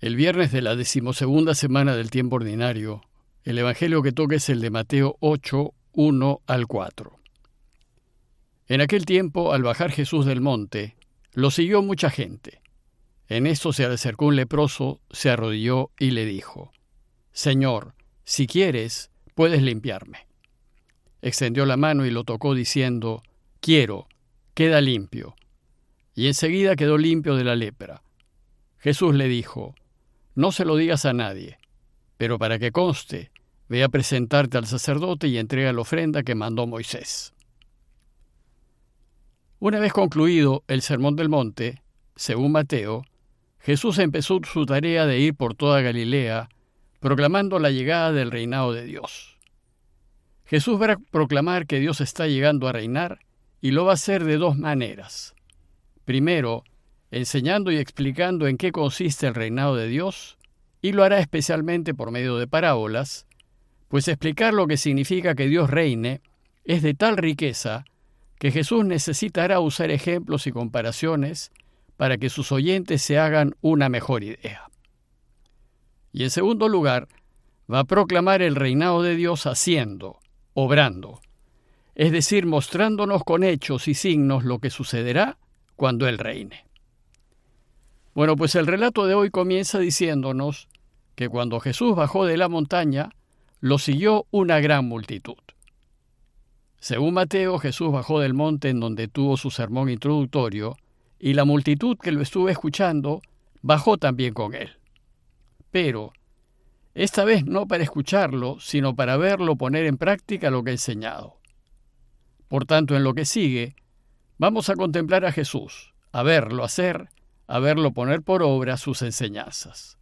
El viernes de la decimosegunda semana del tiempo ordinario, el Evangelio que toca es el de Mateo 8, 1 al 4. En aquel tiempo, al bajar Jesús del monte, lo siguió mucha gente. En esto se acercó un leproso, se arrodilló y le dijo, Señor, si quieres, puedes limpiarme. Extendió la mano y lo tocó diciendo, Quiero, queda limpio. Y enseguida quedó limpio de la lepra. Jesús le dijo, no se lo digas a nadie, pero para que conste, ve a presentarte al sacerdote y entrega la ofrenda que mandó Moisés. Una vez concluido el Sermón del Monte, según Mateo, Jesús empezó su tarea de ir por toda Galilea, proclamando la llegada del reinado de Dios. Jesús va a proclamar que Dios está llegando a reinar y lo va a hacer de dos maneras. Primero, enseñando y explicando en qué consiste el reinado de Dios, y lo hará especialmente por medio de parábolas, pues explicar lo que significa que Dios reine es de tal riqueza que Jesús necesitará usar ejemplos y comparaciones para que sus oyentes se hagan una mejor idea. Y en segundo lugar, va a proclamar el reinado de Dios haciendo, obrando, es decir, mostrándonos con hechos y signos lo que sucederá cuando Él reine. Bueno, pues el relato de hoy comienza diciéndonos que cuando Jesús bajó de la montaña, lo siguió una gran multitud. Según Mateo, Jesús bajó del monte en donde tuvo su sermón introductorio, y la multitud que lo estuvo escuchando bajó también con él. Pero, esta vez no para escucharlo, sino para verlo poner en práctica lo que ha enseñado. Por tanto, en lo que sigue, vamos a contemplar a Jesús, a verlo hacer a verlo poner por obra sus enseñanzas.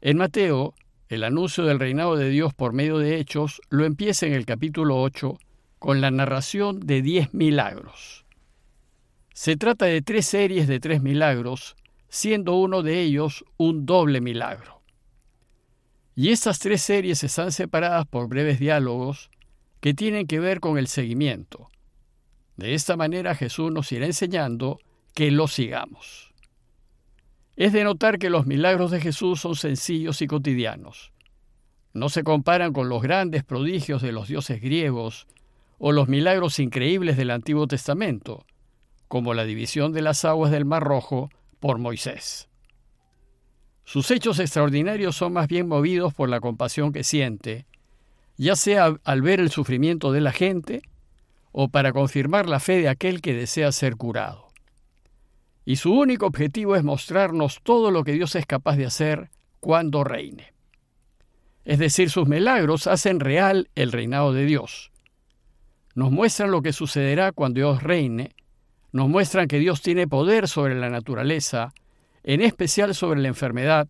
En Mateo, el anuncio del reinado de Dios por medio de hechos lo empieza en el capítulo 8 con la narración de diez milagros. Se trata de tres series de tres milagros, siendo uno de ellos un doble milagro. Y estas tres series están separadas por breves diálogos que tienen que ver con el seguimiento. De esta manera Jesús nos irá enseñando que lo sigamos. Es de notar que los milagros de Jesús son sencillos y cotidianos. No se comparan con los grandes prodigios de los dioses griegos o los milagros increíbles del Antiguo Testamento, como la división de las aguas del Mar Rojo por Moisés. Sus hechos extraordinarios son más bien movidos por la compasión que siente, ya sea al ver el sufrimiento de la gente o para confirmar la fe de aquel que desea ser curado y su único objetivo es mostrarnos todo lo que Dios es capaz de hacer cuando reine. Es decir, sus milagros hacen real el reinado de Dios. Nos muestran lo que sucederá cuando Dios reine, nos muestran que Dios tiene poder sobre la naturaleza, en especial sobre la enfermedad,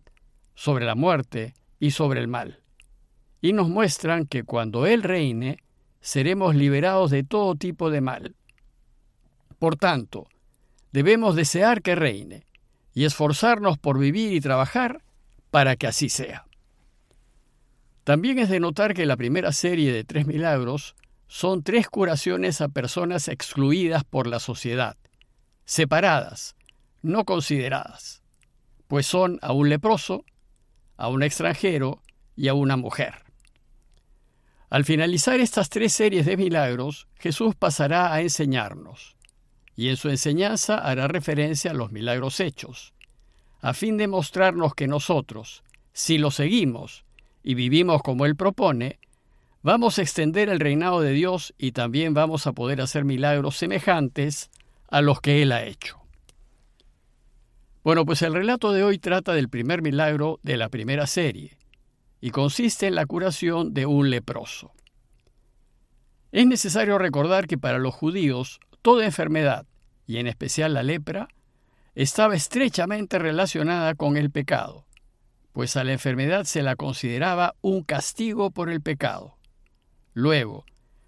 sobre la muerte y sobre el mal. Y nos muestran que cuando Él reine, seremos liberados de todo tipo de mal. Por tanto, debemos desear que reine y esforzarnos por vivir y trabajar para que así sea. También es de notar que la primera serie de tres milagros son tres curaciones a personas excluidas por la sociedad, separadas, no consideradas, pues son a un leproso, a un extranjero y a una mujer. Al finalizar estas tres series de milagros, Jesús pasará a enseñarnos y en su enseñanza hará referencia a los milagros hechos, a fin de mostrarnos que nosotros, si lo seguimos y vivimos como Él propone, vamos a extender el reinado de Dios y también vamos a poder hacer milagros semejantes a los que Él ha hecho. Bueno, pues el relato de hoy trata del primer milagro de la primera serie y consiste en la curación de un leproso. Es necesario recordar que para los judíos toda enfermedad, y en especial la lepra, estaba estrechamente relacionada con el pecado, pues a la enfermedad se la consideraba un castigo por el pecado. Luego,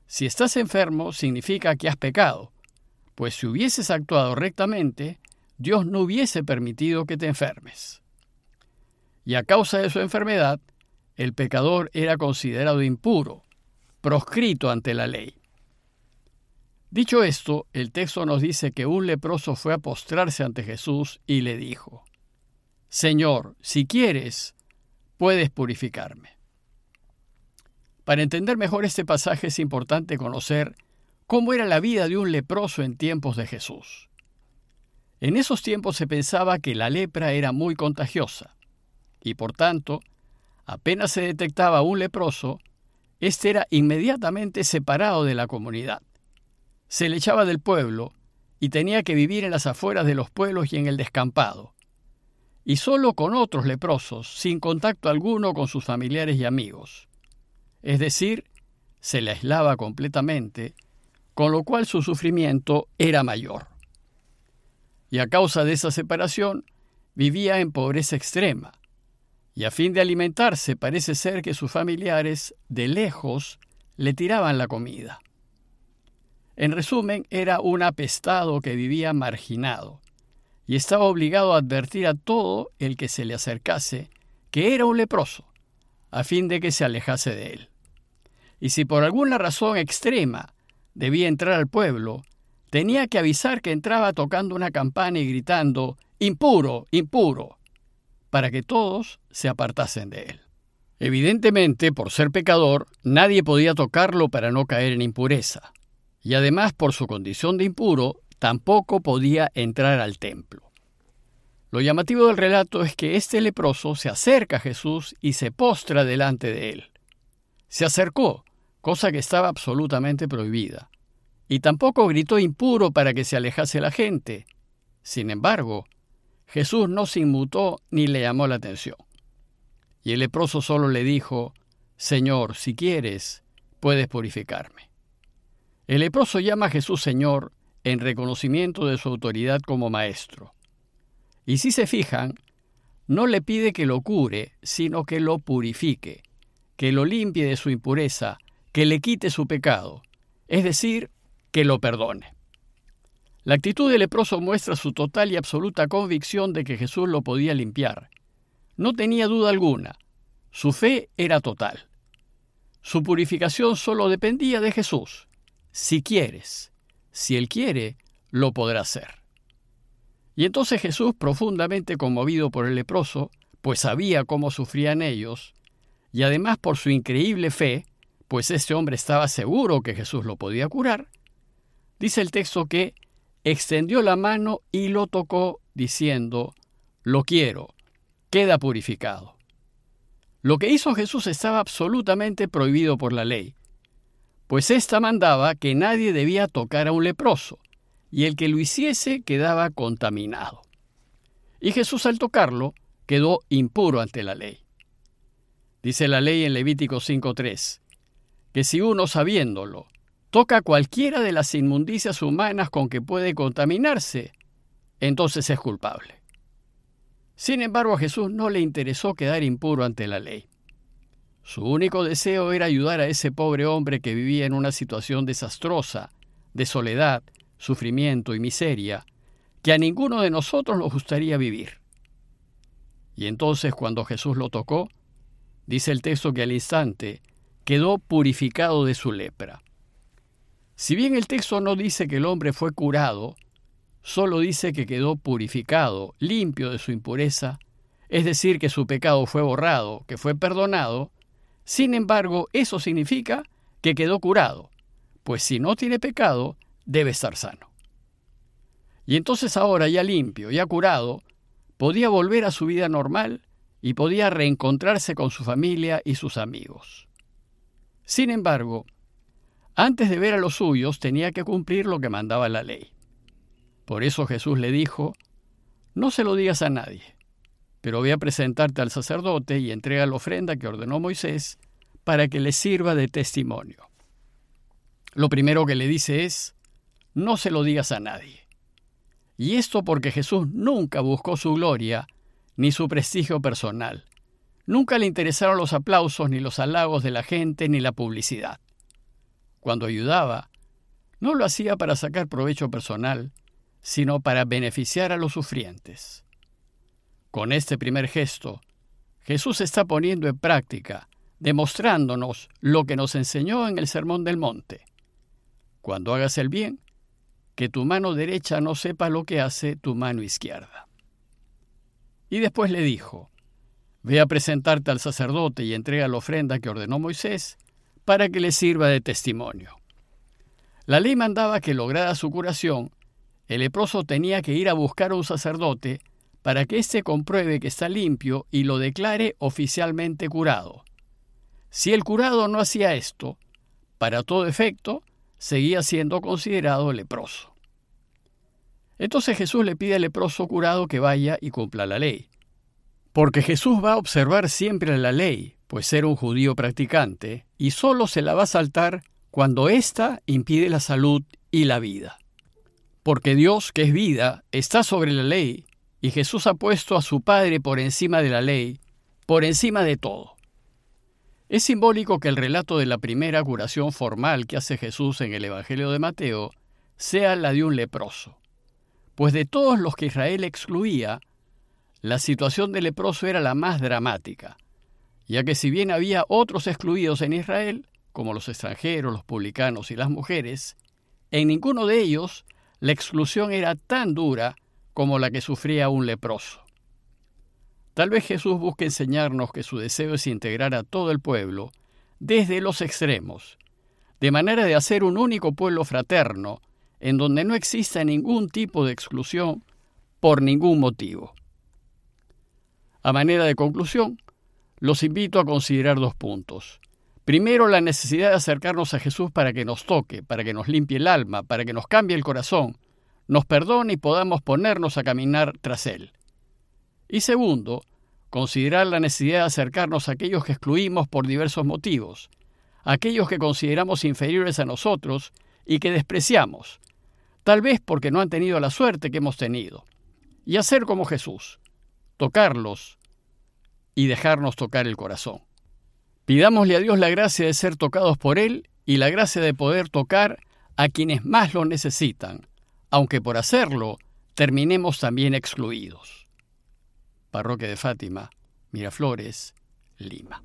si estás enfermo significa que has pecado, pues si hubieses actuado rectamente, Dios no hubiese permitido que te enfermes. Y a causa de su enfermedad, el pecador era considerado impuro, proscrito ante la ley. Dicho esto, el texto nos dice que un leproso fue a postrarse ante Jesús y le dijo, Señor, si quieres, puedes purificarme. Para entender mejor este pasaje es importante conocer cómo era la vida de un leproso en tiempos de Jesús. En esos tiempos se pensaba que la lepra era muy contagiosa y por tanto, apenas se detectaba un leproso, éste era inmediatamente separado de la comunidad. Se le echaba del pueblo y tenía que vivir en las afueras de los pueblos y en el descampado, y solo con otros leprosos, sin contacto alguno con sus familiares y amigos. Es decir, se le aislaba completamente, con lo cual su sufrimiento era mayor y a causa de esa separación vivía en pobreza extrema, y a fin de alimentarse parece ser que sus familiares de lejos le tiraban la comida. En resumen, era un apestado que vivía marginado, y estaba obligado a advertir a todo el que se le acercase que era un leproso, a fin de que se alejase de él. Y si por alguna razón extrema debía entrar al pueblo, tenía que avisar que entraba tocando una campana y gritando impuro, impuro, para que todos se apartasen de él. Evidentemente, por ser pecador, nadie podía tocarlo para no caer en impureza, y además por su condición de impuro, tampoco podía entrar al templo. Lo llamativo del relato es que este leproso se acerca a Jesús y se postra delante de él. Se acercó, cosa que estaba absolutamente prohibida y tampoco gritó impuro para que se alejase la gente. Sin embargo, Jesús no se inmutó ni le llamó la atención. Y el leproso solo le dijo, Señor, si quieres, puedes purificarme. El leproso llama a Jesús Señor en reconocimiento de su autoridad como maestro. Y si se fijan, no le pide que lo cure, sino que lo purifique, que lo limpie de su impureza, que le quite su pecado, es decir, que lo perdone. La actitud del leproso muestra su total y absoluta convicción de que Jesús lo podía limpiar. No tenía duda alguna. Su fe era total. Su purificación solo dependía de Jesús. Si quieres, si Él quiere, lo podrá hacer. Y entonces Jesús, profundamente conmovido por el leproso, pues sabía cómo sufrían ellos, y además por su increíble fe, pues este hombre estaba seguro que Jesús lo podía curar, Dice el texto que extendió la mano y lo tocó diciendo, lo quiero, queda purificado. Lo que hizo Jesús estaba absolutamente prohibido por la ley, pues ésta mandaba que nadie debía tocar a un leproso, y el que lo hiciese quedaba contaminado. Y Jesús al tocarlo quedó impuro ante la ley. Dice la ley en Levítico 5.3, que si uno sabiéndolo toca cualquiera de las inmundicias humanas con que puede contaminarse, entonces es culpable. Sin embargo, a Jesús no le interesó quedar impuro ante la ley. Su único deseo era ayudar a ese pobre hombre que vivía en una situación desastrosa, de soledad, sufrimiento y miseria, que a ninguno de nosotros nos gustaría vivir. Y entonces cuando Jesús lo tocó, dice el texto que al instante quedó purificado de su lepra. Si bien el texto no dice que el hombre fue curado, solo dice que quedó purificado, limpio de su impureza, es decir, que su pecado fue borrado, que fue perdonado, sin embargo, eso significa que quedó curado, pues si no tiene pecado, debe estar sano. Y entonces ahora, ya limpio, ya curado, podía volver a su vida normal y podía reencontrarse con su familia y sus amigos. Sin embargo, antes de ver a los suyos tenía que cumplir lo que mandaba la ley. Por eso Jesús le dijo, no se lo digas a nadie, pero voy a presentarte al sacerdote y entrega la ofrenda que ordenó Moisés para que le sirva de testimonio. Lo primero que le dice es, no se lo digas a nadie. Y esto porque Jesús nunca buscó su gloria ni su prestigio personal. Nunca le interesaron los aplausos ni los halagos de la gente ni la publicidad cuando ayudaba, no lo hacía para sacar provecho personal, sino para beneficiar a los sufrientes. Con este primer gesto, Jesús está poniendo en práctica, demostrándonos lo que nos enseñó en el Sermón del Monte. Cuando hagas el bien, que tu mano derecha no sepa lo que hace tu mano izquierda. Y después le dijo, Ve a presentarte al sacerdote y entrega la ofrenda que ordenó Moisés para que le sirva de testimonio. La ley mandaba que lograda su curación, el leproso tenía que ir a buscar a un sacerdote para que éste compruebe que está limpio y lo declare oficialmente curado. Si el curado no hacía esto, para todo efecto, seguía siendo considerado leproso. Entonces Jesús le pide al leproso curado que vaya y cumpla la ley. Porque Jesús va a observar siempre la ley, pues era un judío practicante, y solo se la va a saltar cuando ésta impide la salud y la vida. Porque Dios, que es vida, está sobre la ley, y Jesús ha puesto a su Padre por encima de la ley, por encima de todo. Es simbólico que el relato de la primera curación formal que hace Jesús en el Evangelio de Mateo sea la de un leproso pues de todos los que Israel excluía, la situación del leproso era la más dramática, ya que si bien había otros excluidos en Israel, como los extranjeros, los publicanos y las mujeres, en ninguno de ellos la exclusión era tan dura como la que sufría un leproso. Tal vez Jesús busque enseñarnos que su deseo es integrar a todo el pueblo, desde los extremos, de manera de hacer un único pueblo fraterno, en donde no exista ningún tipo de exclusión por ningún motivo. A manera de conclusión, los invito a considerar dos puntos. Primero, la necesidad de acercarnos a Jesús para que nos toque, para que nos limpie el alma, para que nos cambie el corazón, nos perdone y podamos ponernos a caminar tras Él. Y segundo, considerar la necesidad de acercarnos a aquellos que excluimos por diversos motivos, aquellos que consideramos inferiores a nosotros y que despreciamos, tal vez porque no han tenido la suerte que hemos tenido, y hacer como Jesús, tocarlos y dejarnos tocar el corazón. Pidámosle a Dios la gracia de ser tocados por Él y la gracia de poder tocar a quienes más lo necesitan, aunque por hacerlo terminemos también excluidos. Parroquia de Fátima, Miraflores, Lima.